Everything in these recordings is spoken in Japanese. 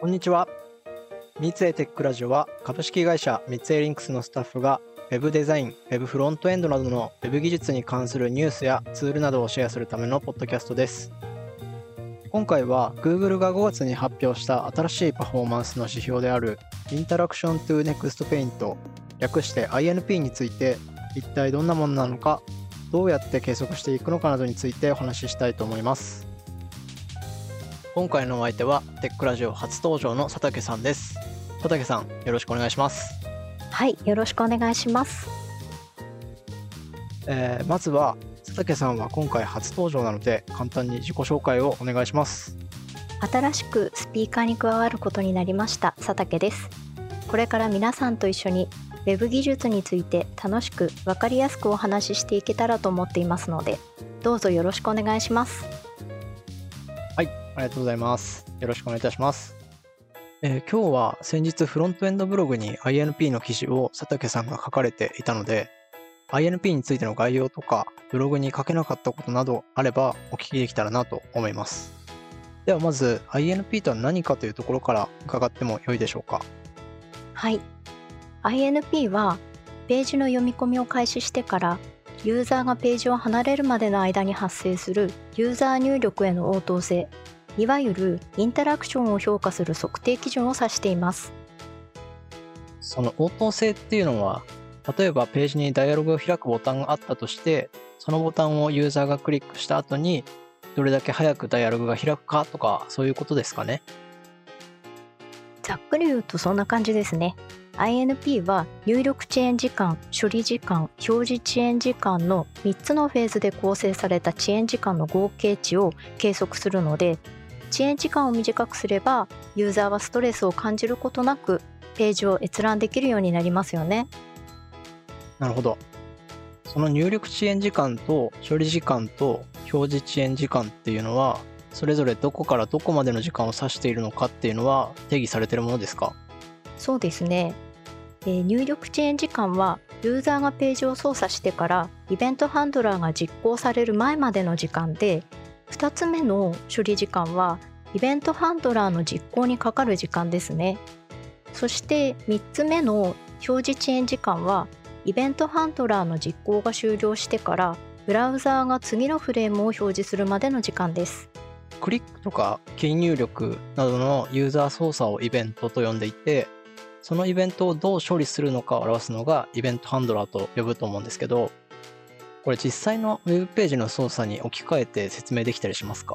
こんにちは。三井テックラジオは株式会社三井リンクスのスタッフが Web デザイン、Web フロントエンドなどの Web 技術に関するニュースやツールなどをシェアするためのポッドキャストです。今回は Google が5月に発表した新しいパフォーマンスの指標である Interaction to Next Paint 略して INP について一体どんなものなのかどうやって計測していくのかなどについてお話ししたいと思います。今回のお相手はテックラジオ初登場の佐竹さんです。佐竹さんよろしくお願いします。はいよろしくお願いします、えー、まずは佐竹さんは今回初登場なので簡単に自己紹介をお願いします。新しくスピーカーに加わることになりました佐竹です。これから皆さんと一緒に Web 技術について楽しく分かりやすくお話ししていけたらと思っていますのでどうぞよろしくお願いしますありがとうございます。よろしくお願いいたします。えー、今日は先日フロントエンドブログに INP の記事を佐竹さんが書かれていたので、INP についての概要とか、ブログに書けなかったことなどあればお聞きできたらなと思います。ではまず INP とは何かというところから伺っても良いでしょうか。はい。INP はページの読み込みを開始してからユーザーがページを離れるまでの間に発生するユーザー入力への応答性いわゆるインタラクションを評価する測定基準を指しています。その応答性っていうのは例えばページにダイアログを開くボタンがあったとしてそのボタンをユーザーがクリックした後にどれだけ早くダイアログが開くかとかそういうことですかね。ざっくり言うとそんな感じですね。INP は入力遅延時間処理時間表示遅延時間の3つのフェーズで構成された遅延時間の合計値を計測するので遅延時間を短くすればユーザーはストレスを感じることなくページを閲覧できるようになりますよね。なるほど。その入力遅延時間と処理時間と表示遅延時間っていうのはそれぞれどこからどこまでの時間を指しているのかっていうのは定義されているものですか？そうですね、えー、入力遅延時間はユーザーがページを操作してからイベントハンドラーが実行される前までの時間で2つ目の処理時間はイベントハンドラーの実行にかかる時間ですね。そして3つ目の表示遅延時間はイベントハンドラーの実行が終了してからブラウザーが次のフレームを表示するまでの時間です。クリックとかキー入力などのユーザー操作をイベントと呼んでいてそのイベントをどう処理するのかを表すのがイベントハンドラーと呼ぶと思うんですけどこれ実際のウェブページの操作に置き換えて説明できたりしますか？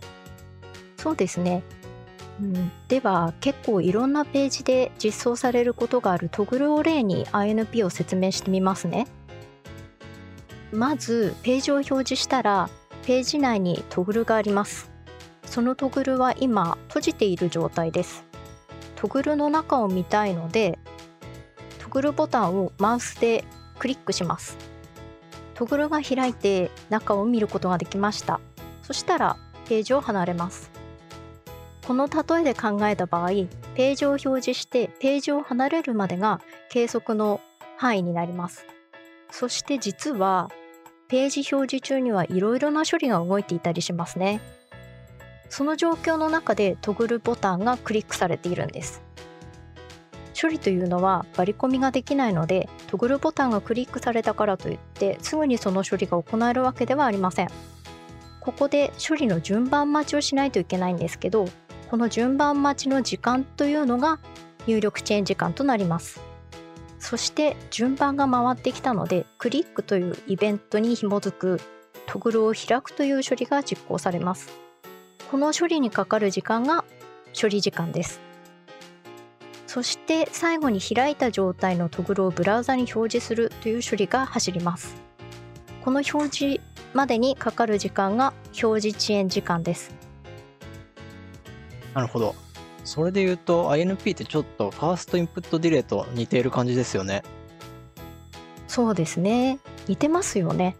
そうですね。うん、では結構いろんなページで実装されることがあるトグルを例に INP を説明してみますね。まずページを表示したらページ内にトグルがあります。そのトグルは今閉じている状態です。トグルの中を見たいのでトグルボタンをマウスでクリックします。トグルが開いて中を見ることができました。そしたらページを離れます。この例えで考えた場合ページを表示してページを離れるまでが計測の範囲になります。そして実はページ表示中にはいろいろな処理が動いていたりしますね。その状況の中でトグルボタンがクリックされているんです。処理というのは割り込みができないのでトグルボタンがクリックされたからといってすぐにその処理が行えるわけではありません。ここで処理の順番待ちをしないといけないんですけどこの順番待ちの時間というのが入力遅延時間となります。そして順番が回ってきたのでクリックというイベントに紐づくトグルを開くという処理が実行されます。この処理にかかる時間が処理時間です。そして最後に開いた状態のトグルをブラウザに表示するという処理が走ります。この表示までにかかる時間が表示遅延時間です。なるほど。それで言うと INP ってちょっとファーストインプットディレイと似ている感じですよね。そうですね。似てますよね。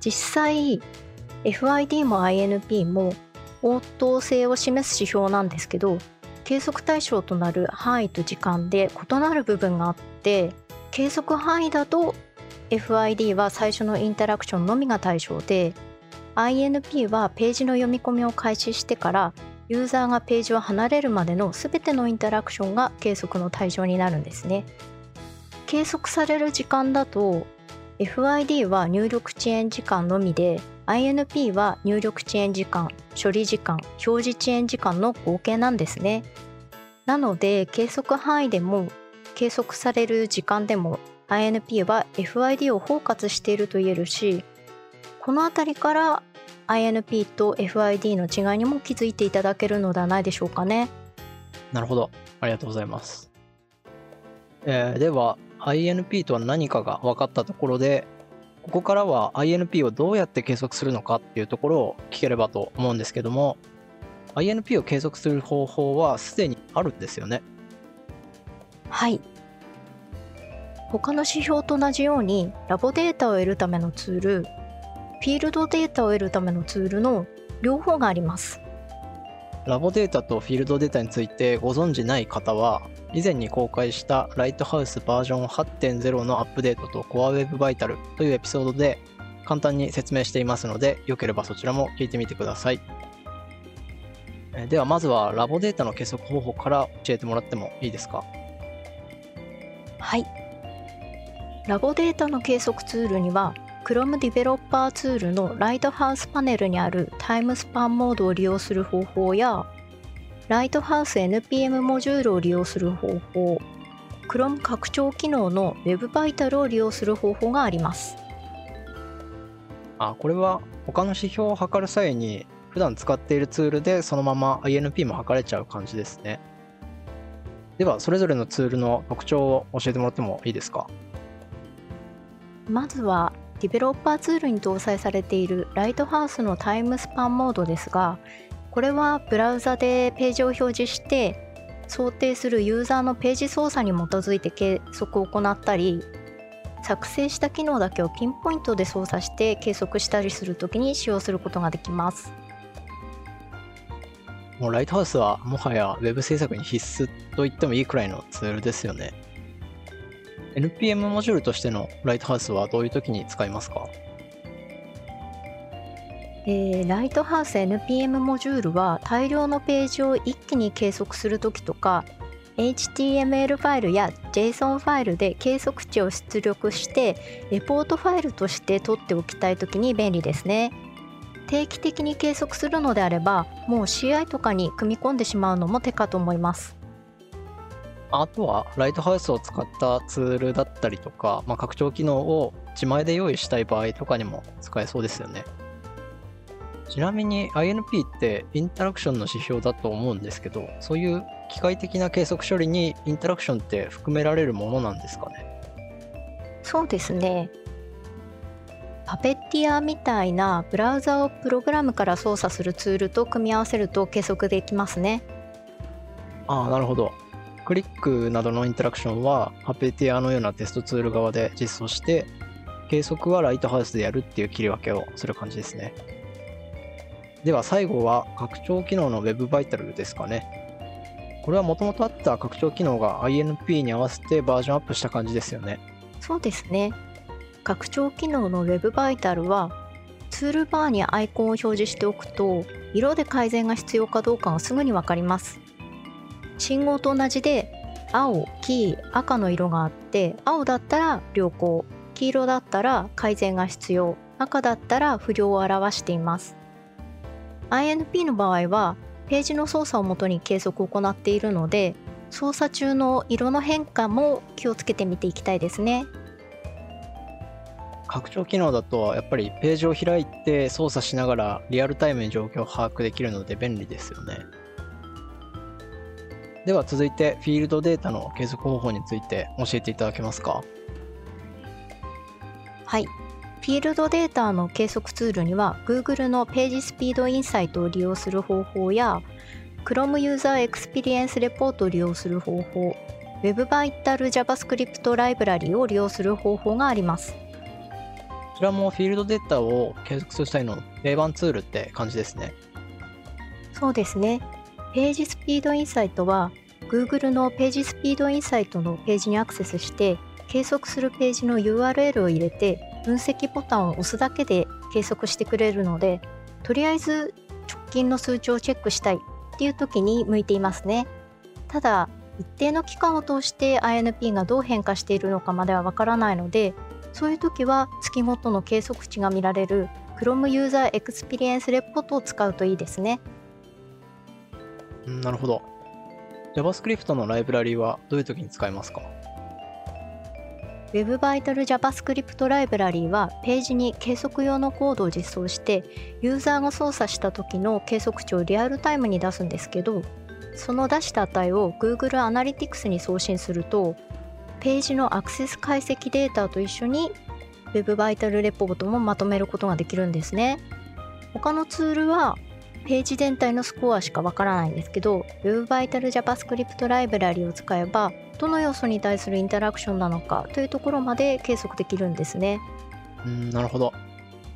実際 FID も INP も応答性を示す指標なんですけど計測対象となる範囲と時間で異なる部分があって計測範囲だと FID は最初のインタラクションのみが対象で INP はページの読み込みを開始してからユーザーがページを離れるまでの全てのインタラクションが計測の対象になるんですね。計測される時間だと FID は入力遅延時間のみで INP は入力遅延時間処理時間表示遅延時間の合計なんですね。なので計測範囲でも計測される時間でも INP は FID を包括していると言えるしこの辺りから INP と FID の違いにも気づいていただけるのではないでしょうかね。なるほど。ありがとうございます、えー、では INP とは何かが分かったところでここからは INP をどうやって計測するのかっていうところを聞ければと思うんですけども INP を計測する方法はすでにあるんですよね。はい。他の指標と同じようにラボデータを得るためのツールフィールドデータを得るためのツールの両方があります。ラボデータとフィールドデータについてご存じない方は以前に公開したライトハウスバージョン8.0のアップデートと Core Web Vital というエピソードで簡単に説明していますので、よければそちらも聞いてみてください。ではまずはラボデータの計測方法から教えてもらってもいいですか？はい。ラボデータの計測ツールには Chrome ディベロッパーツールのライトハウスパネルにあるタイムスパンモードを利用する方法やライトハウス NPM モジュールを利用する方法 Chrome 拡張機能の Web バイタルを利用する方法があります。あこれは他の指標を測る際に普段使っているツールでそのまま INP も測れちゃう感じですね。ではそれぞれのツールの特徴を教えてもらってもいいですか？まずはディベロッパーツールに搭載されているライトハウスのタイムスパンモードですがこれはブラウザでページを表示して想定するユーザーのページ操作に基づいて計測を行ったり作成した機能だけをピンポイントで操作して計測したりするときに使用することができます。もうライトハウスはもはや Web 制作に必須と言ってもいいくらいのツールですよね。NPM モジュールとしてのライトハウスはどういう時に使いますか？えー、ライトハウス NPM モジュールは大量のページを一気に計測するときとか HTML ファイルや JSON ファイルで計測値を出力してレポートファイルとして取っておきたいときに便利ですね。定期的に計測するのであればもう CI とかに組み込んでしまうのも手かと思います。あとはライトハウスを使ったツールだったりとか、まあ、拡張機能を自前で用意したい場合とかにも使えそうですよね。ちなみに INP ってインタラクションの指標だと思うんですけど、そういう機械的な計測処理にインタラクションって含められるものなんですかね？そうですね。パペッティアみたいなブラウザをプログラムから操作するツールと組み合わせると計測できますね。ああ、なるほど。クリックなどのインタラクションはパペティアのようなテストツール側で実装して計測はライトハウスでやるっていう切り分けをする感じですね。では最後は拡張機能の Web バイタルですかね。これはもともとあった拡張機能が INP に合わせてバージョンアップした感じですよね。そうですね。拡張機能の Web バイタルはツールバーにアイコンを表示しておくと色で改善が必要かどうかがすぐにわかります。信号と同じで青、黄、赤の色があって青だったら良好黄色だったら改善が必要赤だったら不良を表しています INP の場合はページの操作をもとに計測を行っているので操作中の色の変化も気をつけてみていきたいですね。拡張機能だとやっぱりページを開いて操作しながらリアルタイムに状況を把握できるので便利ですよね。では続いてフィールドデータの計測方法について教えていただけますか？はいフィールドデータの計測ツールには Google の PageSpeed Insights を利用する方法や Chrome User Experience Report を利用する方法 Web Vitals JavaScript ライブラリを利用する方法があります。こちらもフィールドデータを計測する際の定番ツールって感じですね。そうですね。 PageSpeed Insights は Google の PageSpeed Insights のページにアクセスして計測するページの URL を入れて分析ボタンを押すだけで計測してくれるのでとりあえず直近の数値をチェックしたいっていう時に向いていますね。ただ一定の期間を通して INP がどう変化しているのかまではわからないのでそういう時は月ごとの計測値が見られる Chrome User Experience Report を使うといいですね。なるほど。JavaScript のライブラリはどういう時に使いますか？Web バイタル JavaScript ライブラリーはページに計測用のコードを実装してユーザーが操作した時の計測値をリアルタイムに出すんですけどその出した値を Google Analytics に送信するとページのアクセス解析データと一緒に Web バイタルレポートもまとめることができるんですね。他のツールはページ全体のスコアしかわからないんですけど Web バイタル JavaScript ライブラリを使えばどの要素に対するインタラクションなのかというところまで計測できるんですね。うんなるほど。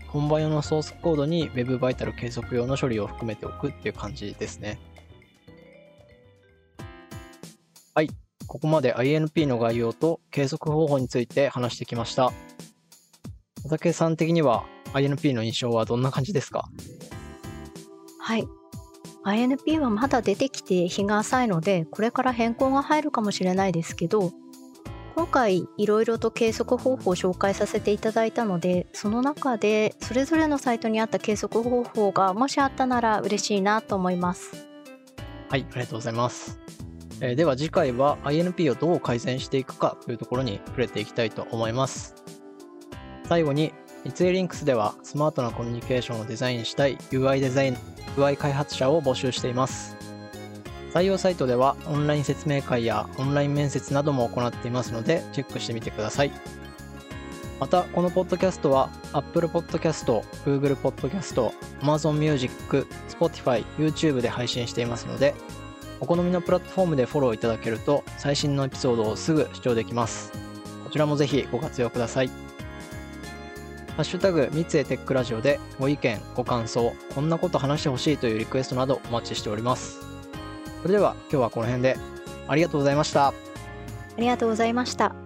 本番用のソースコードに Web バイタル計測用の処理を含めておくっていう感じですね。はい、ここまで INP の概要と計測方法について話してきました。佐竹さん的には INP の印象はどんな感じですか？はい。INP はまだ出てきて日が浅いので、これから変更が入るかもしれないですけど、今回いろいろと計測方法を紹介させていただいたので、その中でそれぞれのサイトにあった計測方法がもしあったなら嬉しいなと思います。はい、ありがとうございます。えー、では次回は INP をどう改善していくかというところに触れていきたいと思います。最後に、三井リンクスではスマートなコミュニケーションをデザインしたい UI デザイン、UI 開発者を募集しています。採用サイトではオンライン説明会やオンライン面接なども行っていますのでチェックしてみてください。また、このポッドキャストは Apple Podcast、Google Podcast、Amazon Music、Spotify、YouTube で配信していますので、お好みのプラットフォームでフォローいただけると最新のエピソードをすぐ視聴できます。こちらもぜひご活用ください。ハッシュタグ、三井テックラジオでご意見、ご感想、こんなこと話してほしいというリクエストなどお待ちしております。それでは今日はこの辺でありがとうございました。ありがとうございました。